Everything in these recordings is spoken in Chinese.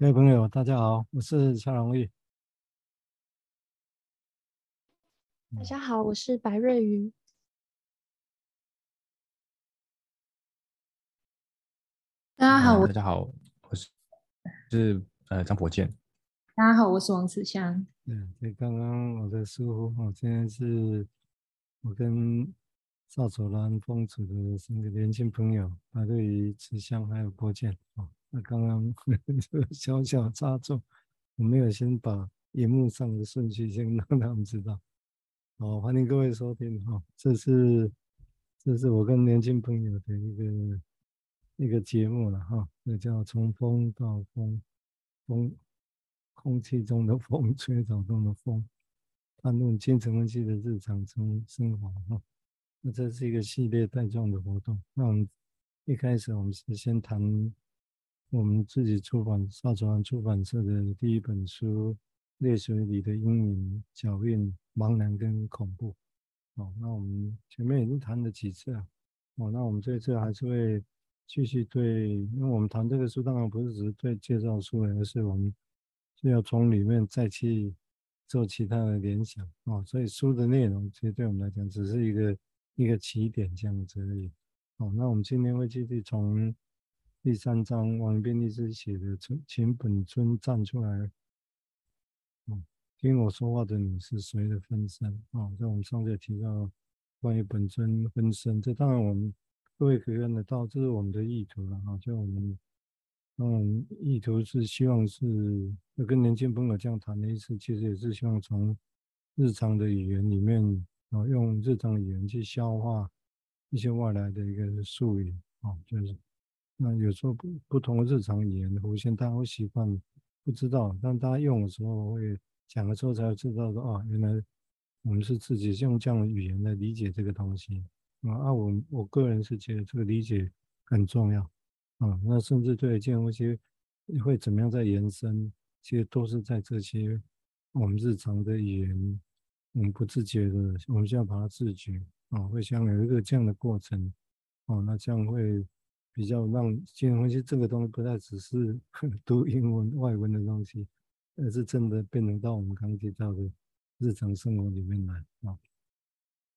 各位朋友，大家好，我是蔡荣玉。大家好，我是白瑞瑜。大家好，大家好，我是是呃张博健。大家好，我是王子香。嗯，对，刚刚我的疏忽，我现在是我跟赵楚兰、风楚的三个年轻朋友，白瑞瑜、慈香还有博健啊。那刚刚 小小插错，我没有先把荧幕上的顺序先 让他们知道。好，欢迎各位收听哈，这是这是我跟年轻朋友的一个一个节目了哈，那叫从风到风，风空气中的风，吹草动的风，谈论精神分析的日常生生活哈。那这是一个系列带状的活动。那我们一开始我们是先谈。我们自己出版邵楚兰出版社的第一本书《泪水里的阴影、脚印、茫然跟恐怖》。哦，那我们前面已经谈了几次了。哦，那我们这次还是会继续对，因为我们谈这个书，当然不是只是对介绍书，而是我们是要从里面再去做其他的联想。哦，所以书的内容其实对我们来讲只是一个一个起点这样子而已。哦，那我们今天会继续从。第三章，王编律师写的，请本尊站出来。哦，听我说话的你是谁的分身？哦，在我们上次提到关于本尊分身，这当然我们各位可以看得到，这是我们的意图了啊。就我们，嗯，意图是希望是跟年轻朋友这样谈的意思，其实也是希望从日常的语言里面啊，用日常语言去消化一些外来的一个术语啊，就是。那有时候不不同的日常语言的出现，大家会习惯不知道，但大家用的时候会讲的时候才会知道说啊，原来我们是自己用这样的语言来理解这个东西啊。啊，我我个人是觉得这个理解很重要啊。那甚至对一件东西会怎么样在延伸，其实都是在这些我们日常的语言，我们不自觉的，我们需要把它自觉啊，会像有一个这样的过程啊，那这样会。比较让金融分析这个东西不再只是 读英文外文的东西，而是真的变成到我们刚提到的日常生活里面来啊。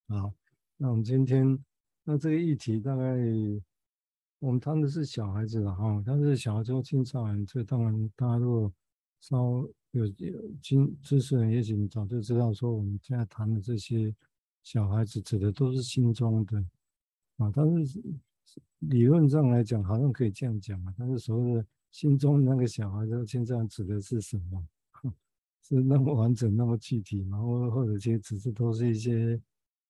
好，那我们今天那这个议题大概我们谈的是小孩子的哈，但是小孩子青少年，这当然大家如果稍有有经知识人，也许你早就知道说我们现在谈的这些小孩子指的都是心中的啊，但是。理论上来讲，好像可以这样讲嘛，但是所谓的心中那个小孩，这现在指的是什么？是那么完整、那么具体吗？或或者其实只是都是一些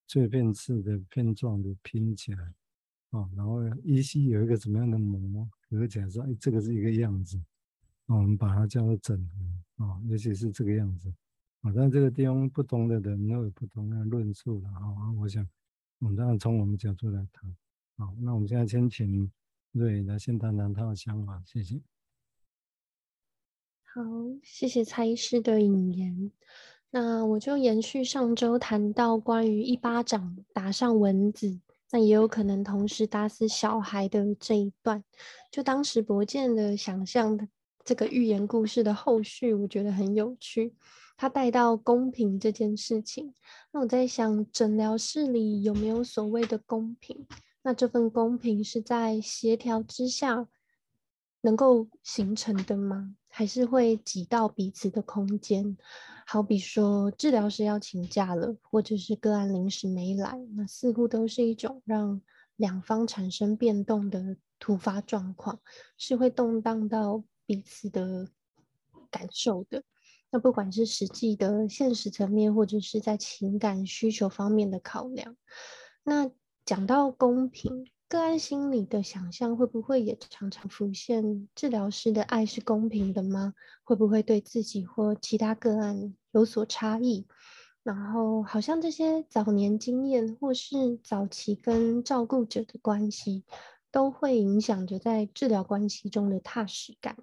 碎片式的片状的拼起来啊，然后依稀有一个什么样的膜合起来说，哎，这个是一个样子，我们把它叫做整合啊，尤其是这个样子啊。但这个地方不同的人都有不同的论述的啊。我想，我们当然从我们角度来谈。好，那我们现在先请瑞来先谈谈他的想法，谢谢。好，谢谢蔡医师的引言。那我就延续上周谈到关于一巴掌打上蚊子，那也有可能同时打死小孩的这一段。就当时博健的想象的这个寓言故事的后续，我觉得很有趣。他带到公平这件事情，那我在想，诊疗室里有没有所谓的公平？那这份公平是在协调之下能够形成的吗？还是会挤到彼此的空间？好比说治疗师要请假了，或者是个案临时没来，那似乎都是一种让两方产生变动的突发状况，是会动荡到彼此的感受的。那不管是实际的现实层面，或者是在情感需求方面的考量，那。讲到公平，个案心理的想象会不会也常常浮现？治疗师的爱是公平的吗？会不会对自己或其他个案有所差异？然后，好像这些早年经验或是早期跟照顾者的关系，都会影响着在治疗关系中的踏实感。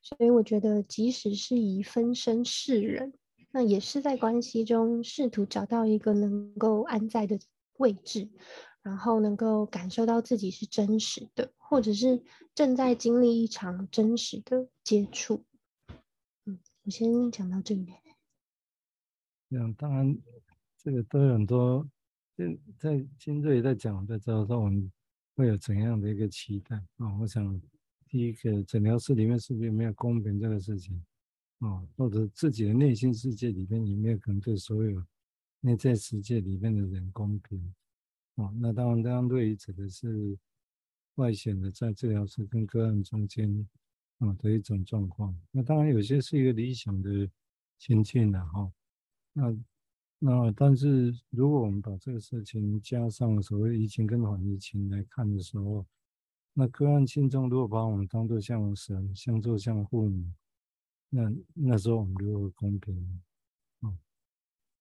所以，我觉得即使是以分身示人，那也是在关系中试图找到一个能够安在的位置。然后能够感受到自己是真实的，或者是正在经历一场真实的接触。嗯我先讲到这里。这样，当然这个都有很多，在在金瑞在讲的时候，我们会有怎样的一个期待啊？我想第一个诊疗室里面是不是没有公平这个事情啊？或者自己的内心世界里面有没有可能对所有内在世界里面的人公平啊？那当然，当对于指的是外显的在治疗室跟个案中间。啊的一种状况，那当然有些是一个理想的情境了哈。那那但是如果我们把这个事情加上所谓移情跟缓移情来看的时候，那个案心中如果把我们当作像神，像作像父母，那那时候我们如何公平？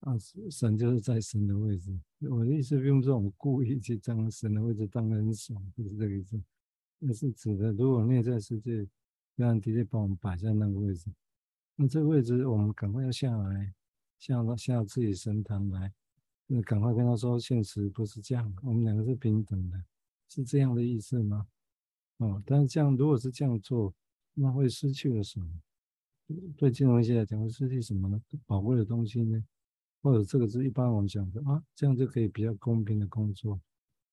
啊，神就是在神的位置。我的意思并不是我们故意去将神的位置当很爽，不是这个意思，那是指的如果内在世界。让直接把我们摆在那个位置，那这个位置我们赶快要下来，下到下到自己神坛来，那赶快跟他说，现实不是这样，我们两个是平等的，是这样的意思吗？哦，但是这样如果是这样做，那会失去了什么？对金融一些来讲会失去什么呢？宝贵的东西呢？或者这个是一般我们讲的啊，这样就可以比较公平的工作，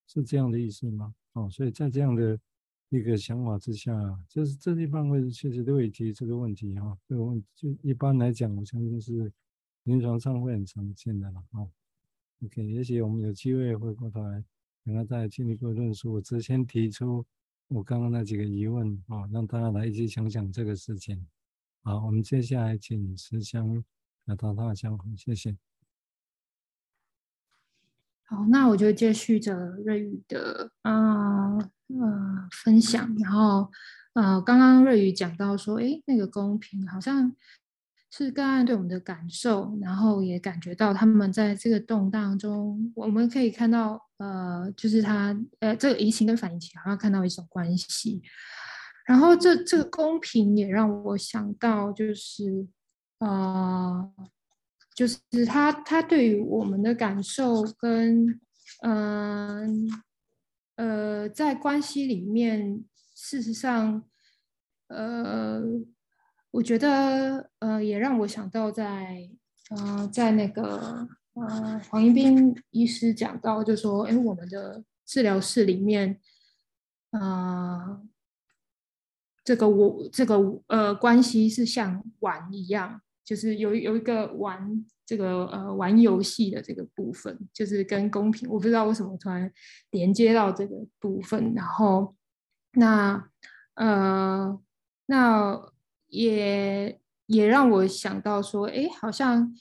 是这样的意思吗？哦，所以在这样的。一个想法之下，就是这地方会确实都会提这个问题哈。这个问题就一般来讲，我相信是临床上会很常见的了哈。OK，也许我们有机会回过头来，等下再进一步论述。我之前提出我刚刚那几个疑问啊，让大家来一起想想这个事情。好，我们接下来请石香来谈他的想，谢谢。好，那我就接续着瑞宇的啊呃，呃分享，然后呃刚刚瑞宇讲到说，诶，那个公平好像是个案对我们的感受，然后也感觉到他们在这个动荡中，我们可以看到呃就是他呃这个移情跟反移情好像看到一种关系，然后这这个公平也让我想到就是呃。就是他，他对于我们的感受跟，嗯呃，在关系里面，事实上，呃，我觉得，呃，也让我想到在，呃，在那个，呃，黄一斌医师讲到，就说，哎，我们的治疗室里面，啊、呃，这个我这个呃关系是像碗一样。就是有有一个玩这个呃玩游戏的这个部分，就是跟公平，我不知道为什么突然连接到这个部分，然后那呃那也也让我想到说，哎，好像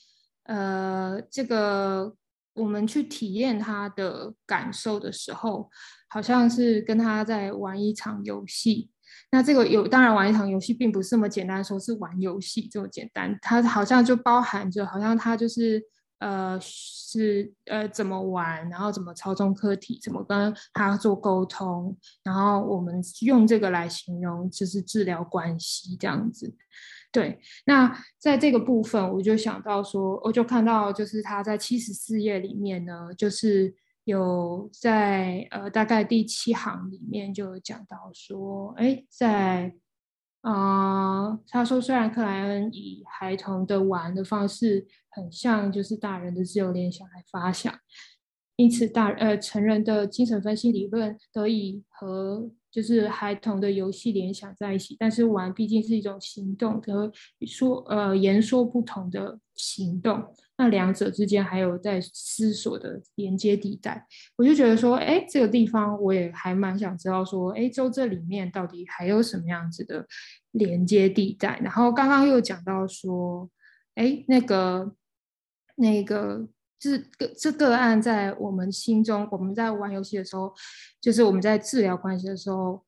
呃这个我们去体验他的感受的时候，好像是跟他在玩一场游戏。那这个有当然玩一场游戏并不是这么简单，说是玩游戏这么简单，它好像就包含着，好像它就是呃是呃怎么玩，然后怎么操纵客体，怎么跟他做沟通，然后我们用这个来形容就是治疗关系这样子。对，那在这个部分我就想到说，我就看到就是他在七十四页里面呢，就是。有在呃大概第七行里面就有讲到说，哎，在啊、他说虽然克莱恩以孩童的玩的方式很像就是大人的自由联想来发想，因此大呃成人的精神分析理论得以和就是孩童的游戏联想在一起，但是玩毕竟是一种行动，和说呃言说不同的行动。那两者之间还有在思索的连接地带，我就觉得说，哎，这个地方我也还蛮想知道说，哎，就这里面到底还有什么样子的连接地带？然后刚刚又讲到说，哎，那个那个这个这个案在我们心中，我们在玩游戏的时候，就是我们在治疗关系的时候，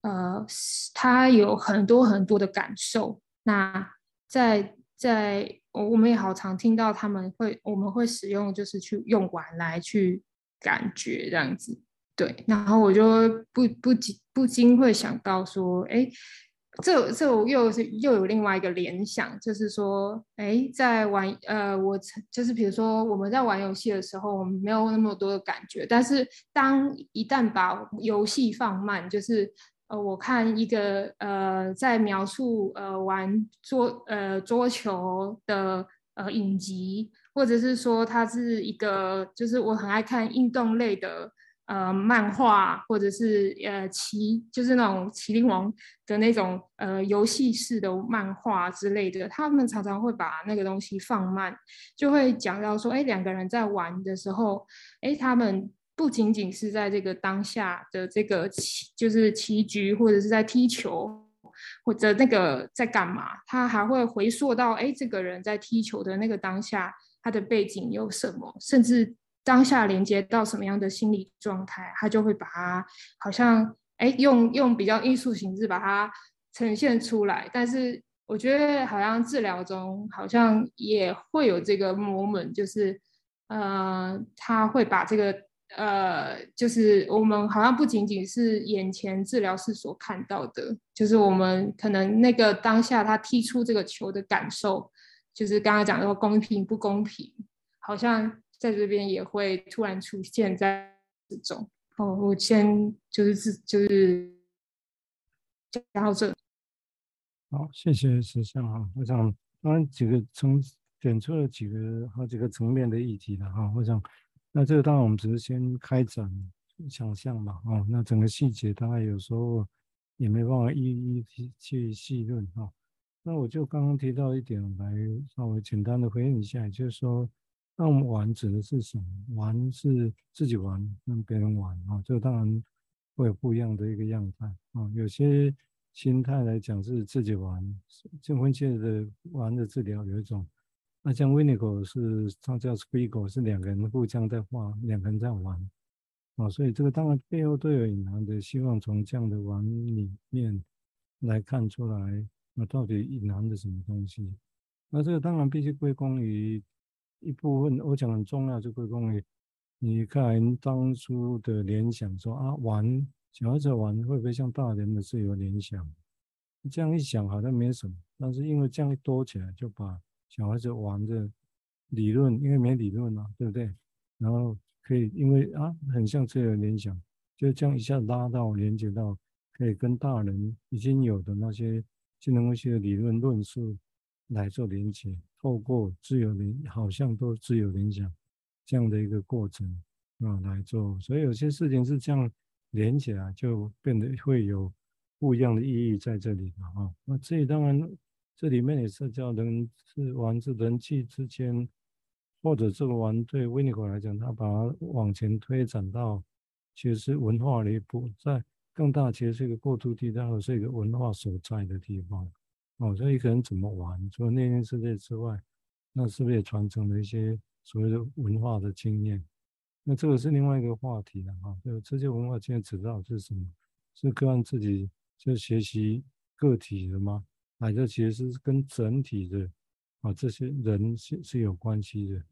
呃，他有很多很多的感受。那在在我们也好常听到他们会，我们会使用就是去用玩来去感觉这样子，对。然后我就不不禁不禁会想到说，哎，这这又是又有另外一个联想，就是说，哎，在玩呃，我就是比如说我们在玩游戏的时候，我们没有那么多的感觉，但是当一旦把游戏放慢，就是呃，我看一个呃在描述呃玩桌呃桌球的呃影集，或者是说它是一个就是我很爱看运动类的。呃，漫画或者是呃棋，就是那种麒麟王的那种呃游戏式的漫画之类的，他们常常会把那个东西放慢，就会讲到说，哎，两个人在玩的时候，哎，他们不仅仅是在这个当下的这个棋，就是棋局或者是在踢球，或者那个在干嘛，他还会回溯到，哎，这个人在踢球的那个当下，他的背景有什么，甚至。当下连接到什么样的心理状态，他就会把它好像哎用用比较艺术形式把它呈现出来。但是我觉得好像治疗中好像也会有这个 moment，就是呃他会把这个呃就是我们好像不仅仅是眼前治疗师所看到的，就是我们可能那个当下他踢出这个球的感受，就是刚刚讲的公平不公平，好像。在这边也会突然出现在这种哦，我先就是自就是讲到这。好，谢谢石相哈。我想刚刚几个层点出了几个好几个层面的议题了哈。我想那这个当然我们只是先开展想象嘛哦，那整个细节大概有时候也没办法一一去去细论哈。那我就刚刚提到一点来稍微简单的回应一下，就是说。那我们玩指的是什么？玩是自己玩，跟别人玩啊，这个当然会有不一样的一个样态啊。有些心态来讲是自己玩，进婚戒的玩的治疗有一种。那像 Winnicott 是他叫 Spiegel 是两个人互相在画，两个人在玩啊，所以这个当然背后都有隐含的希望，从这样的玩里面来看出来，那到底隐含的什么东西？那这个当然必须归功于。一部分我讲很重要，就归功于你看当初的联想说啊，玩小孩子玩会不会像大人的自由联想？这样一想好像没什么，但是因为这样一多起来，就把小孩子玩的理论，因为没理论嘛，对不对？然后可以因为啊，很像自由联想，就这样一下拉到连接到可以跟大人已经有的那些智能分析的理论论述来做连接。透过自由联，好像都自由联想这样的一个过程啊来做，所以有些事情是这样连起来，就变得会有不一样的意义在这里了哈。那这里当然，这里面也是叫人是玩是人际之间，或者这个玩对维尼口来讲，他把它往前推展到其实是文化的一步，在更大其实是一个过渡地带，或是一个文化所在的地方。哦，所以一个人怎么玩？除了内心世界之外，那是不是也传承了一些所谓的文化的经验？那这个是另外一个话题了哈。就这些文化经验指导是什么？是个案自己就学习个体的吗？还是其实是跟整体的啊这些人是是有关系的？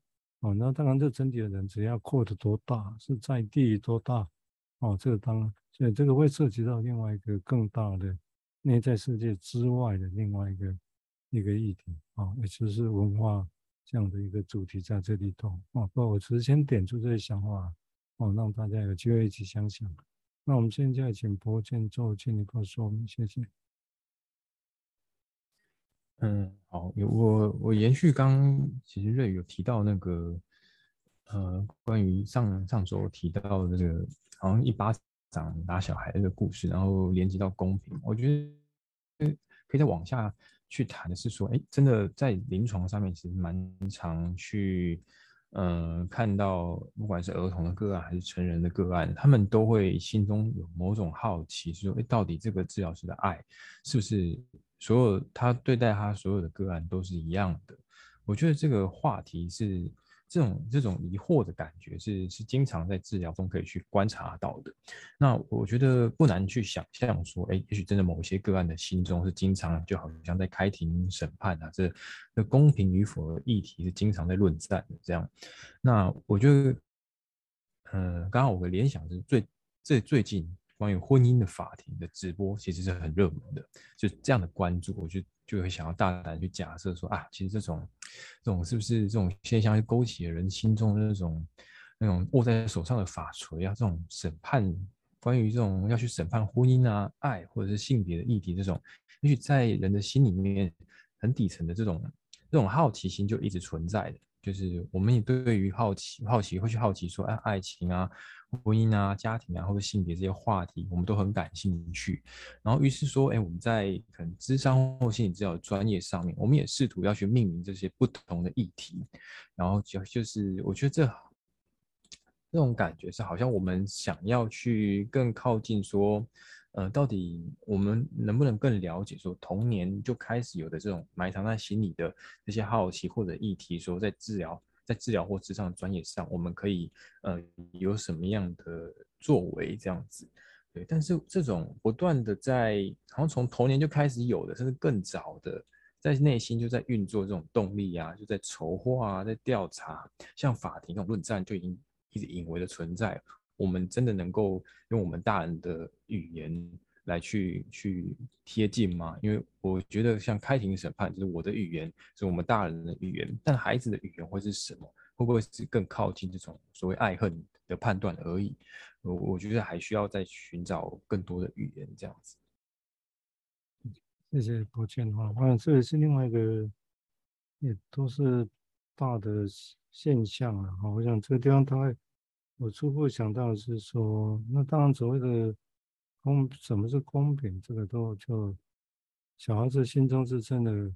哦，那当然这整体的人只要扩得多大，是在地多大？哦，这个当然，所以这个会涉及到另外一个更大的。内在世界之外的另外一个一个议题啊，也就是文化这样的一个主题在这里头啊。不，我只是先点出这些想法哦，让大家有机会一起想想。那我们现在请柏建做进一步说明，谢谢。嗯，好，我我延续刚其实瑞宇有提到那个呃，关于上上周提到的这个好像一八。长打小孩的故事，然后连接到公平，我觉得可以再往下去谈的是说，哎，真的在临床上面其实蛮常去，嗯、看到不管是儿童的个案还是成人的个案，他们都会心中有某种好奇，说，哎，到底这个治疗师的爱是不是所有他对待他所有的个案都是一样的？我觉得这个话题是。这种这种疑惑的感觉是是经常在治疗中可以去观察到的。那我觉得不难去想象说，哎，也许真的某些个案的心中是经常就好像在开庭审判啊，这这公平与否的议题是经常在论战的这样。那我觉得，嗯，刚刚我的联想是最最最近关于婚姻的法庭的直播其实是很热门的，就这样的关注，我就。就会想要大胆去假设说啊，其实这种这种是不是这种现象，勾起了人心中的那种那种握在手上的法锤啊，这种审判关于这种要去审判婚姻啊、爱或者是性别的议题，这种也许在人的心里面很底层的这种这种好奇心就一直存在的。就是我们也对于好奇好奇会去好奇说，哎，爱情啊、婚姻啊、家庭啊，或者性别这些话题，我们都很感兴趣。然后于是说，哎，我们在可能智商或心理治疗专业上面，我们也试图要去命名这些不同的议题。然后就就是，我觉得这这种感觉是好像我们想要去更靠近说。呃，到底我们能不能更了解说，童年就开始有的这种埋藏在心里的这些好奇或者议题，说在治疗、在治疗或咨商专业上，我们可以呃有什么样的作为这样子？对，但是这种不断的在，好像从童年就开始有的，甚至更早的，在内心就在运作这种动力啊，就在筹划啊，在调查，像法庭这种论战就已经一直隐微的存在。我们真的能够用我们大人的语言来去去贴近吗？因为我觉得像开庭审判，就是我的语言是我们大人的语言，但孩子的语言会是什么？会不会是更靠近这种所谓爱恨的判断而已？我我觉得还需要再寻找更多的语言这样子。谢谢柏谦哈，啊，这也是另外一个，也都是大的现象了哈。我想这个地方它会。我初步想到的是说，那当然所谓的公，什么是公平？这个都就小孩子心中是真的，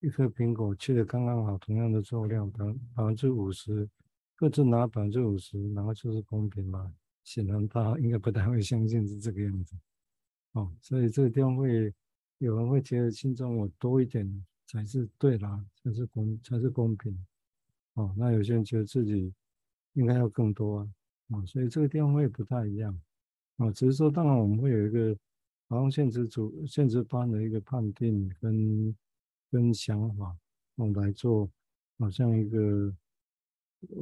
一颗苹果切的刚刚好，同样的重量，百百分之五十，各自拿百分之五十，然后就是公平嘛？显然他应该不太会相信是这个样子。哦，所以这个地方会有人会觉得心中我多一点才是对啦，才是公才是公平。哦，那有些人觉得自己应该要更多啊。啊，所以这个地方会不太一样，啊，只是说，当然我们会有一个好像现实主现实般的一个判定跟跟想法，用来做好像一个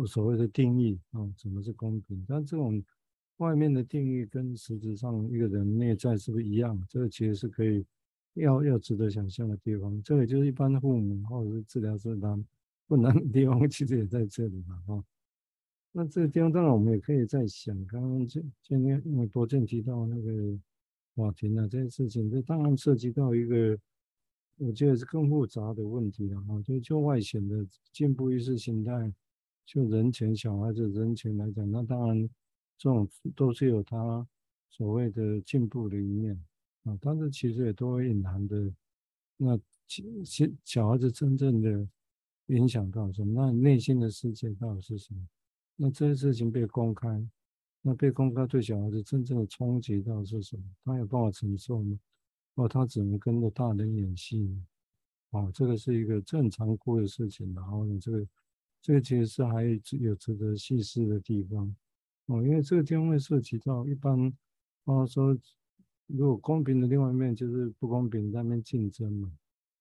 所谓的定义啊，什么是公平？但这种外面的定义跟实质上一个人内在是不是一样？这个其实是可以要要值得想象的地方。这个就是一般的父母或者是治疗师他不难的地方，其实也在这里嘛，哈。那这个地方当然我们也可以在想，刚刚今今天因为柏谦提到那个法庭啊这件事情，这当然涉及到一个我觉得是更复杂的问题了哈。就就外显的进步意识形态，就人权小孩子人权来讲，那当然这种都是有他所谓的进步的一面啊，但是其实也都会隐含的那小小孩子真正的影响到什么？那内心的世界到底是什么？那这些事情被公开，那被公开对小孩子真正的冲击到是什么？他有办法承受吗？哦，他只能跟着大人演戏，哦，这个是一个正常过的事情。然后呢，这个这个其实是还有值得细思的地方，哦，因为这个地方会涉及到一般，哦说如果公平的另外一面就是不公平在那边竞争嘛，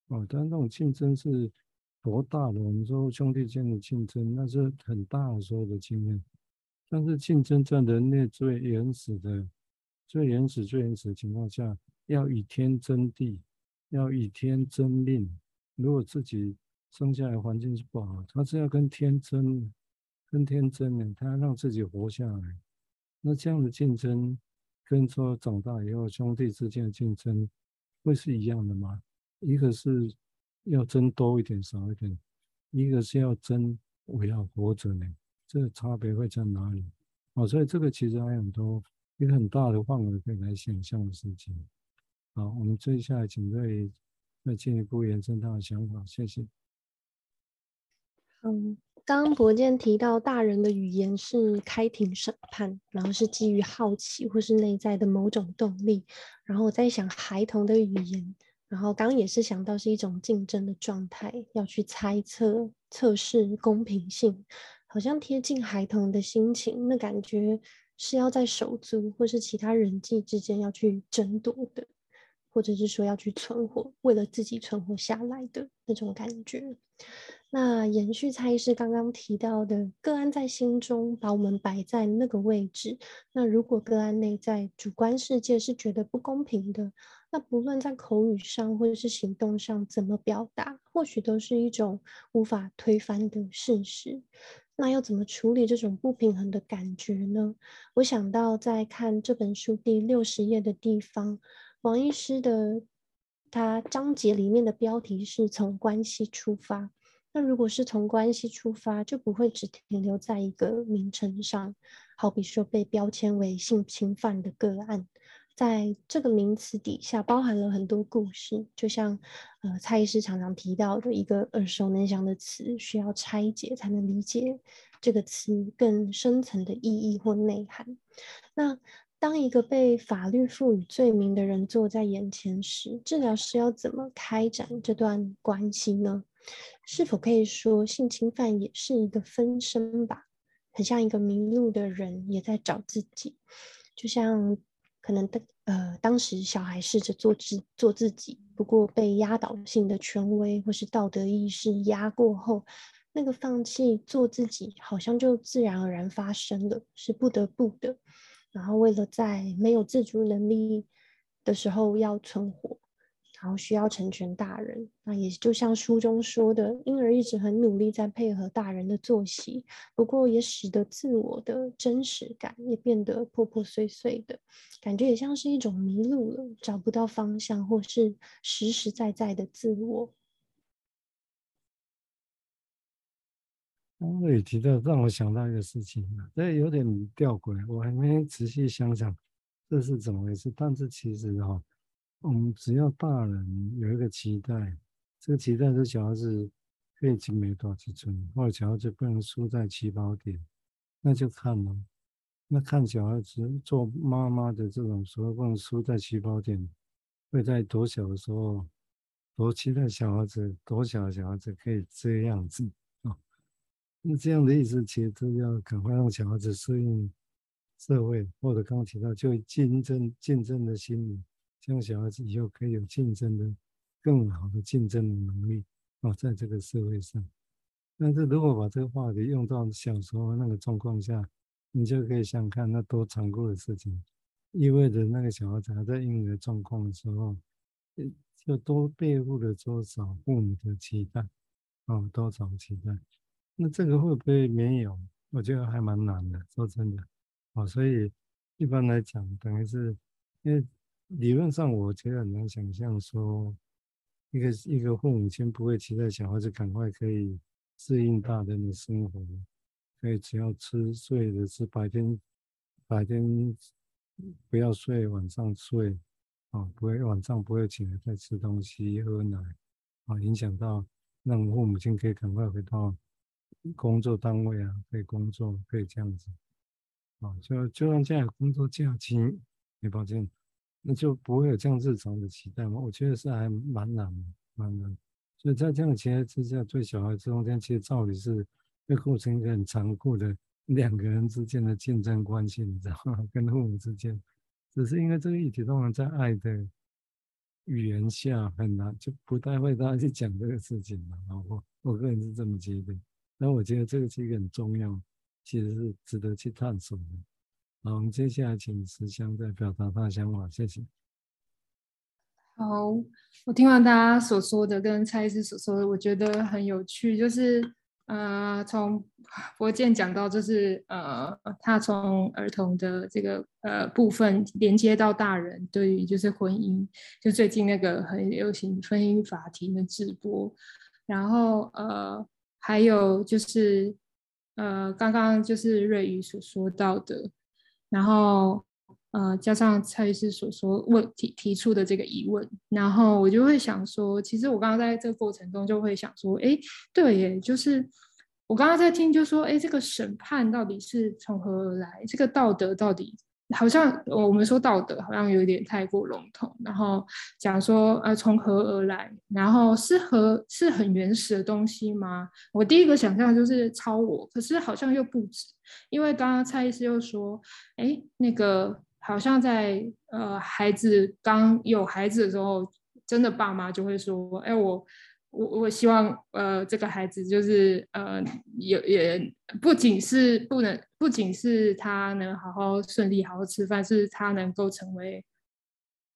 哦，但那种竞争是。多大的？我们说兄弟间的竞争，那是很大的时候的经验。但是竞争在人类最原始的、最原始、最原始的情况下，要与天争地，要与天争命。如果自己生下来环境是不好，他是要跟天争，跟天争的，他要让自己活下来。那这样的竞争，跟说长大以后兄弟之间的竞争，会是一样的吗？一个是。要争多一点，少一点，一个是要争我要活着呢，这个差别会在哪里？哦，所以这个其实还有很多一个很大的范围可以来想象的事情。好，我们接下来请瑞再进一步延伸他的想法，谢谢。嗯，刚刚柏谦提到大人的语言是开庭审判，然后是基于好奇或是内在的某种动力，然后我在想孩童的语言。然后刚刚也是想到是一种竞争的状态，要去猜测、测试公平性，好像贴近孩童的心情，那感觉是要在手足或是其他人际之间要去争夺的，或者是说要去存活，为了自己存活下来的那种感觉。那延续蔡医师刚刚提到的个案在心中把我们摆在那个位置，那如果个案内在主观世界是觉得不公平的。那不论在口语上或者是行动上怎么表达，或许都是一种无法推翻的事实。那要怎么处理这种不平衡的感觉呢？我想到在看这本书第六十页的地方，王医师的他章节里面的标题是从关系出发。那如果是从关系出发，就不会只停留在一个名称上，好比说被标签为性侵犯的个案。在这个名词底下包含了很多故事，就像呃蔡医师常常提到的一个耳熟能详的词，需要拆解才能理解这个词更深层的意义或内涵。那当一个被法律赋予罪名的人坐在眼前时，治疗师要怎么开展这段关系呢？是否可以说性侵犯也是一个分身吧？很像一个迷路的人也在找自己，就像。可能的呃，当时小孩试着做自做自己，不过被压倒性的权威或是道德意识压过后，那个放弃做自己好像就自然而然发生了，是不得不的。然后为了在没有自主能力的时候要存活。然后需要成全大人，那也就像书中说的，婴儿一直很努力在配合大人的作息，不过也使得自我的真实感也变得破破碎碎的，感觉也像是一种迷路了，找不到方向，或是实实在在的自我。刚刚也提到，让我想到一个事情，这有点吊诡，我还没仔细想想这是怎么回事，但是其实哈。我们只要大人有一个期待，这个期待是小孩子可以进美多几寸，或者小孩子不能输在起跑点，那就看了。那看小孩子做妈妈的这种时候不能输在起跑点，会在多小的时候多期待小孩子多小的小孩子可以这样子啊？那这样的意思其实是要赶快让小孩子适应社会，或者刚刚提到就竞争竞争的心理。让小孩子以后可以有竞争的更好的竞争的能力啊，在这个社会上。但是如果把这个话题用到小时候那个状况下，你就可以想看那多残酷的事情，意味着那个小孩子还在婴儿状况的时候，就多背负了多少父母的期待啊，多少期待。那这个会不会没有？我觉得还蛮难的，说真的啊。所以一般来讲，等于是因为。理论上，我觉得很难想象说，一个一个父母亲不会期待小孩子赶快可以适应大人的生活，可以只要吃睡的是白天，白天不要睡，晚上睡，啊，不会晚上不会起来再吃东西喝奶，啊，影响到让父母亲可以赶快回到工作单位啊，可以工作，可以这样子，啊，就就算这样工作假期，你抱歉。那就不会有这样日常的期待吗？我觉得是还蛮难的，蛮难。所以在这样的情况之下，对小孩子中间，其实照理是会构成一个很残酷的 两个人之间的竞争关系，你知道吗？跟父母之间，只是因为这个议题通常在爱的语言下很难，就不太会大家去讲这个事情嘛。然后我个人是这么觉得，但我觉得这个是一个很重要，其实是值得去探索的。好，我们接下来请石香再表达他的想法，谢谢。好，我听完大家所说的跟蔡医师所说的，我觉得很有趣。就是呃，从博健讲到，就是呃，他从儿童的这个呃部分连接到大人，对于就是婚姻，就最近那个很流行婚姻法庭的直播，然后呃，还有就是呃，刚刚就是瑞宇所说到的。然后，呃，加上蔡律师所说问提提出的这个疑问，然后我就会想说，其实我刚刚在这个过程中就会想说，哎，对耶，就是我刚刚在听，就说，哎，这个审判到底是从何而来？这个道德到底？好像我们说道德好像有点太过笼统，然后讲说呃从何而来，然后是何是很原始的东西吗？我第一个想象就是超我，可是好像又不止，因为刚刚蔡医师又说，哎，那个好像在呃孩子刚有孩子的时候，真的爸妈就会说，哎我。我我希望，呃，这个孩子就是，呃，也也不仅是不能，不仅是他能好好顺利好好吃饭，是他能够成为，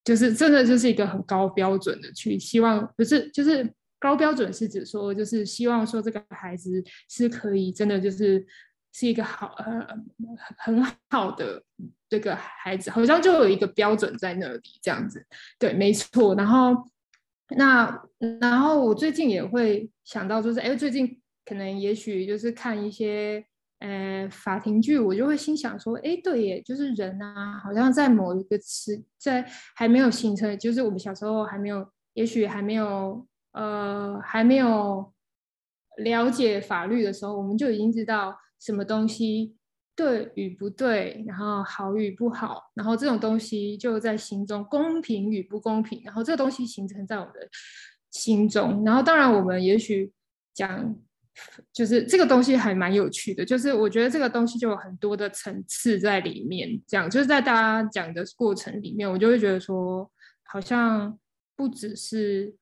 就是真的就是一个很高标准的去希望，不是就是高标准是指说，就是希望说这个孩子是可以真的就是是一个好呃很好的这个孩子，好像就有一个标准在那里这样子。对，没错。然后那然后我最近也会想到，就是哎，最近可能也许就是看一些呃法庭剧，我就会心想说，哎，对耶，就是人啊，好像在某一个词在还没有形成，就是我们小时候还没有，也许还没有。呃，还没有了解法律的时候，我们就已经知道什么东西对与不对，然后好与不好，然后这种东西就在心中，公平与不公平，然后这个东西形成在我们的心中。然后，当然，我们也许讲，就是这个东西还蛮有趣的，就是我觉得这个东西就有很多的层次在里面。这样，就是在大家讲的过程里面，我就会觉得说，好像不只是。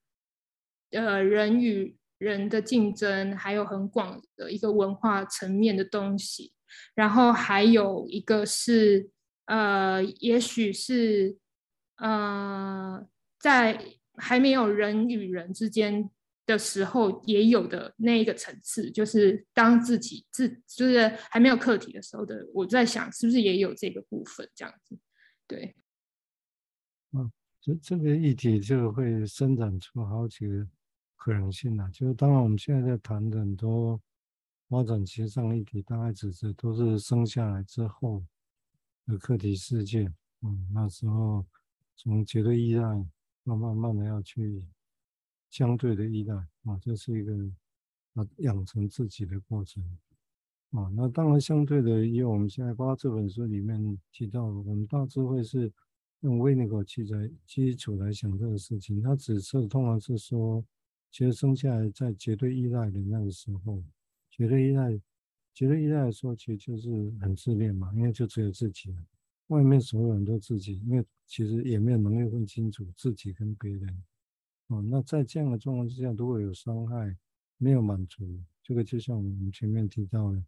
呃，人与人的竞争，还有很广的一个文化层面的东西，然后还有一个是，呃，也许是，呃，在还没有人与人之间的时候，也有的那一个层次，就是当自己自就是还没有课题的时候的，我在想，是不是也有这个部分这样子？对，嗯，这这个议题就会生长出好几个。可能性啊，就是当然我们现在在谈的很多发展其上议题，大概指的都是生下来之后的课题事件。嗯，那时候从绝对依赖，慢慢慢的要去相对的依赖啊，这是一个啊养成自己的过程啊。那当然相对的，因为我们现在包括这本书里面提到，我们大致会是用维尼狗基在基础来想这个事情。它指涉通常是说。其实生下来在绝对依赖的那个时候，绝对依赖，绝对依赖的时候，其实就是很自恋嘛，因为就只有自己，外面所有人都自己，因为其实也没有能力分清楚自己跟别人。哦，那在这样的状况之下，如果有伤害，没有满足，这个就像我们前面提到的，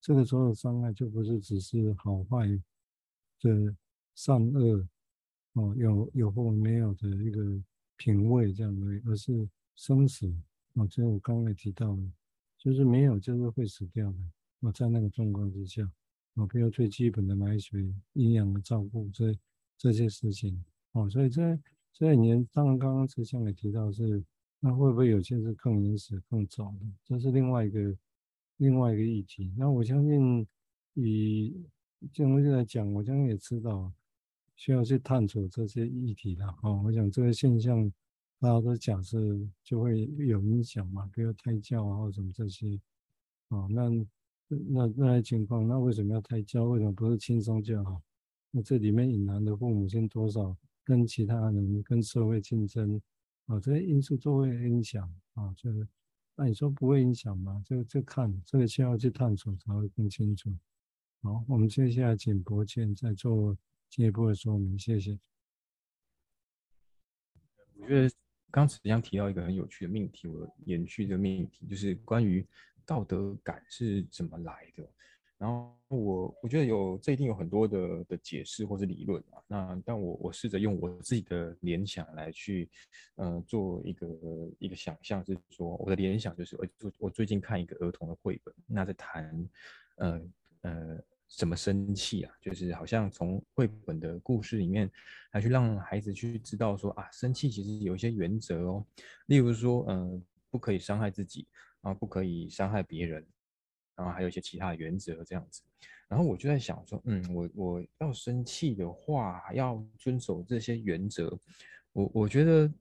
这个时候的伤害就不是只是好坏的善恶，哦，有有或没有的一个品味这样的，而是。生死哦，就是我刚才提到的，就是没有，就是会死掉的。我在那个状况之下，我，比如最基本的奶水、营养的照顾，这这些事情，哦，所以这这一年，当然刚刚慈祥也提到是，那会不会有些是更原始、更早的？这是另外一个另外一个议题。那我相信以这种东西来讲，我相信也知道需要去探索这些议题的。哦，我想这个现象。大家都讲是就会有影响嘛，比如胎教啊或者什么这些，啊，那那那些情况，那为什么要胎教？为什么不是轻松就好？那这里面隐含的父母亲多少跟其他人跟社会竞争啊，这些因素都会影响啊。就是那你说不会影响吗？这这看这个需要去探索才会更清楚。好，我们接下来请柏健再做进一步的说明，谢谢。我觉得。刚慈祥提到一个很有趣的命题，我延续这个命题，就是关于道德感是怎么来的。然后我我觉得有这一定有很多的的解释或是理论啊。那但我我试着用我自己的联想来去，呃，做一个一个想象，就是说我的联想就是，我我最近看一个儿童的绘本，那在谈，呃呃。怎么生气啊？就是好像从绘本的故事里面来去让孩子去知道说啊，生气其实有一些原则哦。例如说，嗯、不可以伤害自己，然后不可以伤害别人，然后还有一些其他的原则这样子。然后我就在想说，嗯，我我要生气的话，要遵守这些原则。我我觉得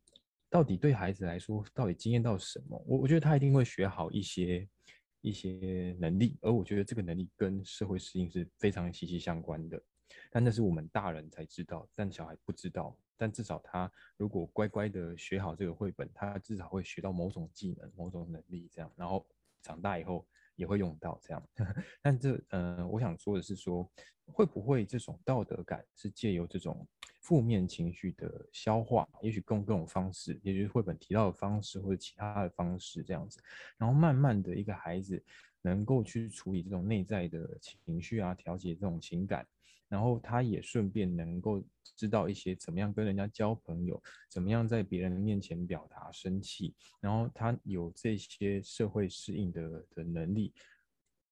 到底对孩子来说，到底经验到什么？我我觉得他一定会学好一些。一些能力，而我觉得这个能力跟社会适应是非常息息相关的。但那是我们大人才知道，但小孩不知道。但至少他如果乖乖的学好这个绘本，他至少会学到某种技能、某种能力，这样，然后长大以后也会用到这样。但这，呃，我想说的是说，会不会这种道德感是借由这种负面情绪的消化，也许用各种方式，也就是绘本提到的方式或者其他的方式这样子，然后慢慢的一个孩子能够去处理这种内在的情绪啊，调节这种情感，然后他也顺便能够知道一些怎么样跟人家交朋友，怎么样在别人面前表达生气，然后他有这些社会适应的的能力，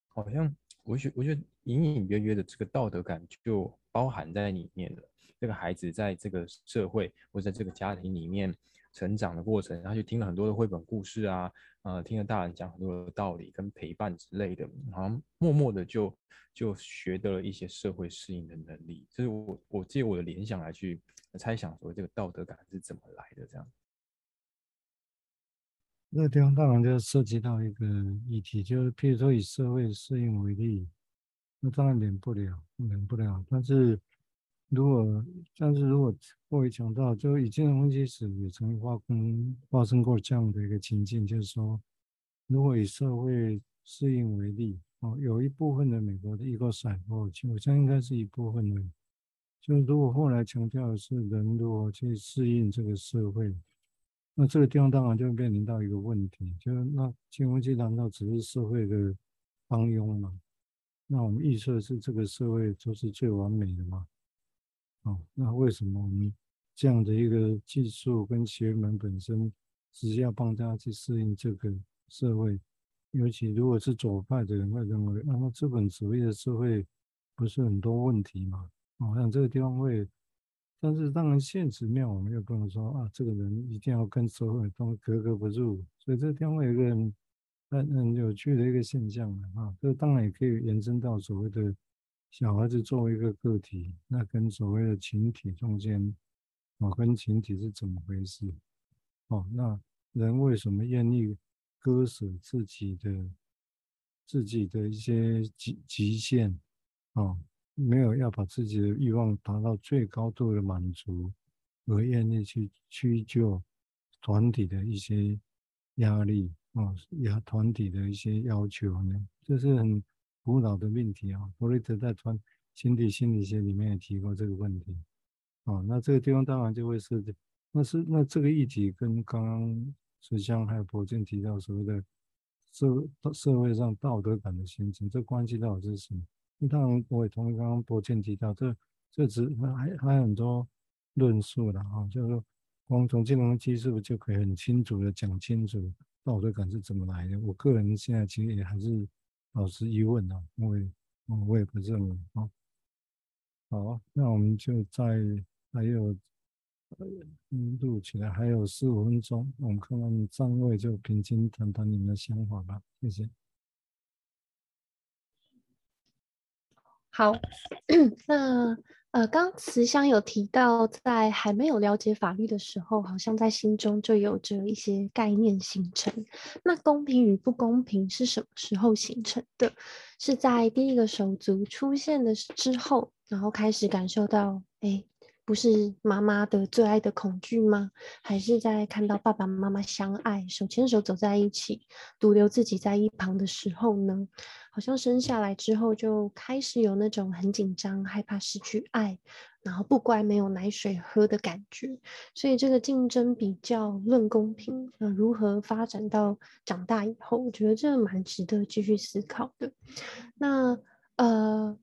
好像我觉我觉得隐隐约约的这个道德感就包含在里面的。这个孩子在这个社会或者在这个家庭里面成长的过程，他就听了很多的绘本故事啊，呃，听了大人讲很多的道理跟陪伴之类的，好像默默的就就学得了一些社会适应的能力。这是我我借我的联想来去猜想说，这个道德感是怎么来的？这样。那个地方当然就涉及到一个议题，就是譬如说以社会适应为例，那当然免不了，免不了，但是。如果，但是如果过于强调，就以金融分析时也曾经发生发生过这样的一个情境，就是说，如果以社会适应为例，哦，有一部分的美国的一个散户我相信应该是一部分的，就是如果后来强调的是人如何去适应这个社会，那这个地方当然就面临到一个问题，就是那金融分析难道只是社会的帮佣吗？那我们预测是这个社会就是最完美的吗？哦，那为什么我们这样的一个技术跟学门本身，只是要帮大家去适应这个社会？尤其如果是左派的人会认为，那么资本主义的社会不是很多问题吗？哦，像这个地方会，但是当然现实面我们又不能说啊，这个人一定要跟社会都格格不入。所以这个地方会有一个很很有趣的一个现象啊，这当然也可以延伸到所谓的。小孩子作为一个个体，那跟所谓的群体中间，哦，跟群体是怎么回事？哦，那人为什么愿意割舍自己的自己的一些极极限？哦，没有要把自己的欲望达到最高度的满足，而愿意去屈就团体的一些压力，哦，也团体的一些要求呢？这是很。古老的命题啊，弗雷德在《团群体心理学》里面也提过这个问题。哦，那这个地方当然就会涉及，那是那这个议题跟刚刚石香还有柏健提到所谓的社社会上道德感的形成，这关系到是什么？那当然我也同意刚刚柏健提到，这这只还还有很多论述的啊，就是说光从金融分析是不是就可以很清楚的讲清楚道德感是怎么来的？我个人现在其实也还是。保持疑问啊，因为我也不认为啊。好，那我们就再还有录起来还有十五分钟，我们看看三位就平均谈谈你们的想法吧，谢谢。好，那。呃，刚慈祥有提到，在还没有了解法律的时候，好像在心中就有着一些概念形成。那公平与不公平是什么时候形成的？是在第一个手足出现的之后，然后开始感受到，哎。不是妈妈的最爱的恐惧吗？还是在看到爸爸妈妈相爱，手牵手走在一起，独留自己在一旁的时候呢？好像生下来之后就开始有那种很紧张、害怕失去爱，然后不乖、没有奶水喝的感觉。所以这个竞争比较论公平，那如何发展到长大以后？我觉得这蛮值得继续思考的。那呃。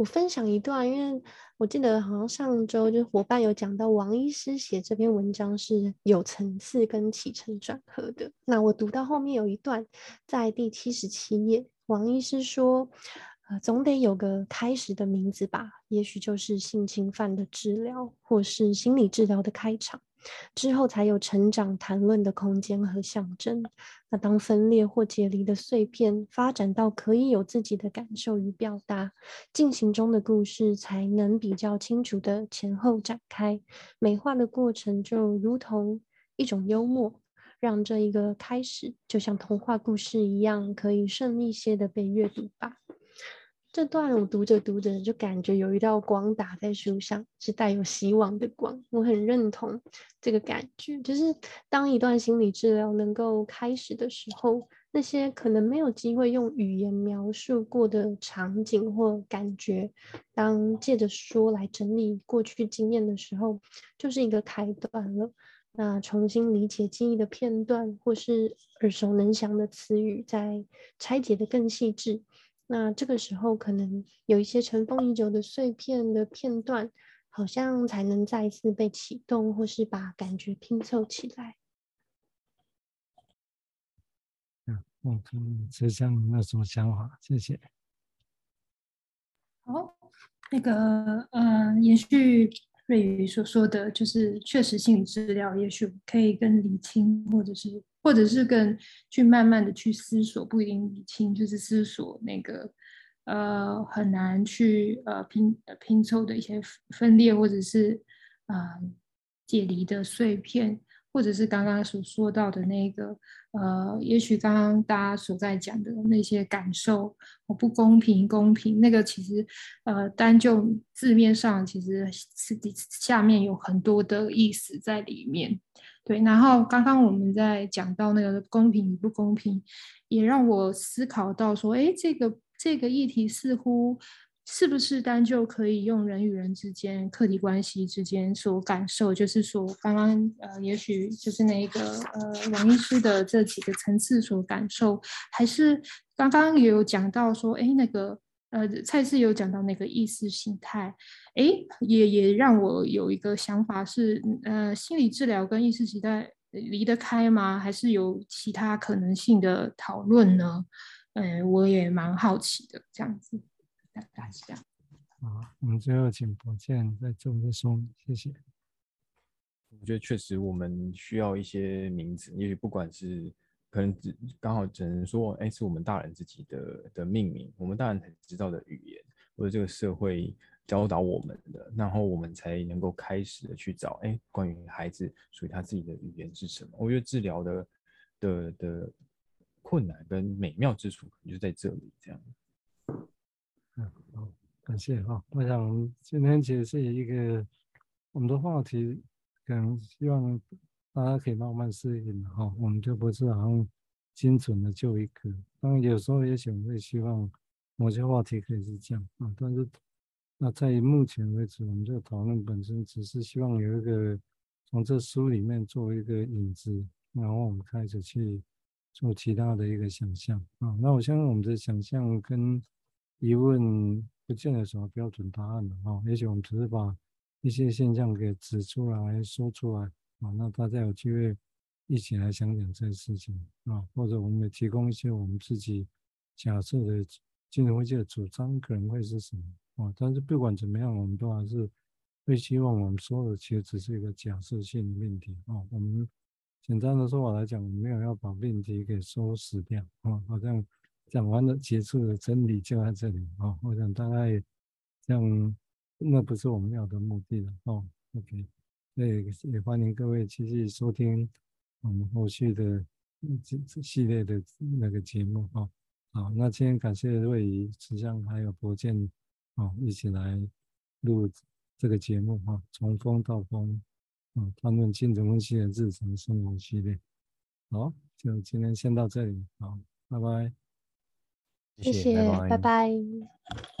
我分享一段，因为我记得好像上周就伙伴有讲到王医师写这篇文章是有层次跟起承转合的。那我读到后面有一段，在第七十七页，王医师说，呃，总得有个开始的名字吧，也许就是性侵犯的治疗，或是心理治疗的开场。之后才有成长谈论的空间和象征。那当分裂或解离的碎片发展到可以有自己的感受与表达，进行中的故事才能比较清楚的前后展开。美化的过程就如同一种幽默，让这一个开始就像童话故事一样，可以顺利些的被阅读吧。这段我读着读着就感觉有一道光打在书上，是带有希望的光。我很认同这个感觉，就是当一段心理治疗能够开始的时候，那些可能没有机会用语言描述过的场景或感觉，当借着说来整理过去经验的时候，就是一个开端了。那重新理解记忆的片段，或是耳熟能详的词语，再拆解得更细致。那这个时候可能有一些尘封已久的碎片的片段，好像才能再一次被启动，或是把感觉拼凑起来。嗯，我跟慈祥有没有什么想法？谢谢。好，那个，呃，延续瑞宇所说的就是确实心理治疗，也许可以更理清，或者是。或者是更去慢慢的去思索，不一定理清，就是思索那个呃很难去呃拼拼凑的一些分裂，或者是呃解离的碎片，或者是刚刚所说到的那个呃，也许刚刚大家所在讲的那些感受，我不公平，公平，那个其实呃单就字面上，其实是下面有很多的意思在里面。对，然后刚刚我们在讲到那个公平与不公平，也让我思考到说，哎，这个这个议题似乎是不是单就可以用人与人之间、客体关系之间所感受，就是说刚刚呃，也许就是那个呃王医师的这几个层次所感受，还是刚刚也有讲到说，哎，那个。呃，蔡司有讲到那个意识形态，诶，也也让我有一个想法是，呃，心理治疗跟意识形态离得开吗？还是有其他可能性的讨论呢？呃，我也蛮好奇的，这样子，大概是这样。好，我们最后请柏健再做个说明，谢谢。我觉得确实我们需要一些名词，因为不管是。可能只刚好只能说，哎，是我们大人自己的的命名，我们大人才知道的语言，或者这个社会教导我们的，然后我们才能够开始的去找，哎，关于孩子属于他自己的语言是什么？我觉得治疗的的的困难跟美妙之处，可能就在这里，这样。嗯，好，感谢哈。我想今天其实是一个我们的话题，可能希望。大家可以慢慢适应哈，我们就不是好像精准的就一个。当然有时候也许我们会希望某些话题可以是这样啊，但是那在目前为止，我们这个讨论本身只是希望有一个从这书里面做一个引子，然后我们开始去做其他的一个想象啊。那我相信我们的想象跟疑问不见得什么标准答案的哈，也许我们只是把一些现象给指出来说出来。啊，那大家有机会一起来想想这个事情啊，或者我们也提供一些我们自己假设的金融危机的主张可能会是什么啊？但是不管怎么样，我们都还是会希望我们说的其实只是一个假设性的命题啊。我们简单的说法来讲，我们没有要把命题给收死掉啊，好像讲完了结束的真理就在这里啊。我想大概这样，那不是我们要的目的了哦。OK。对，也欢迎各位继续收听我们后续的这这系列的那个节目哈。好，那今天感谢瑞仪、慈祥还有博建啊，一起来录这个节目哈。从风到风啊，谈论精神分析的日常生活系列。好，就今天先到这里，好，拜拜。谢谢，拜拜。拜拜。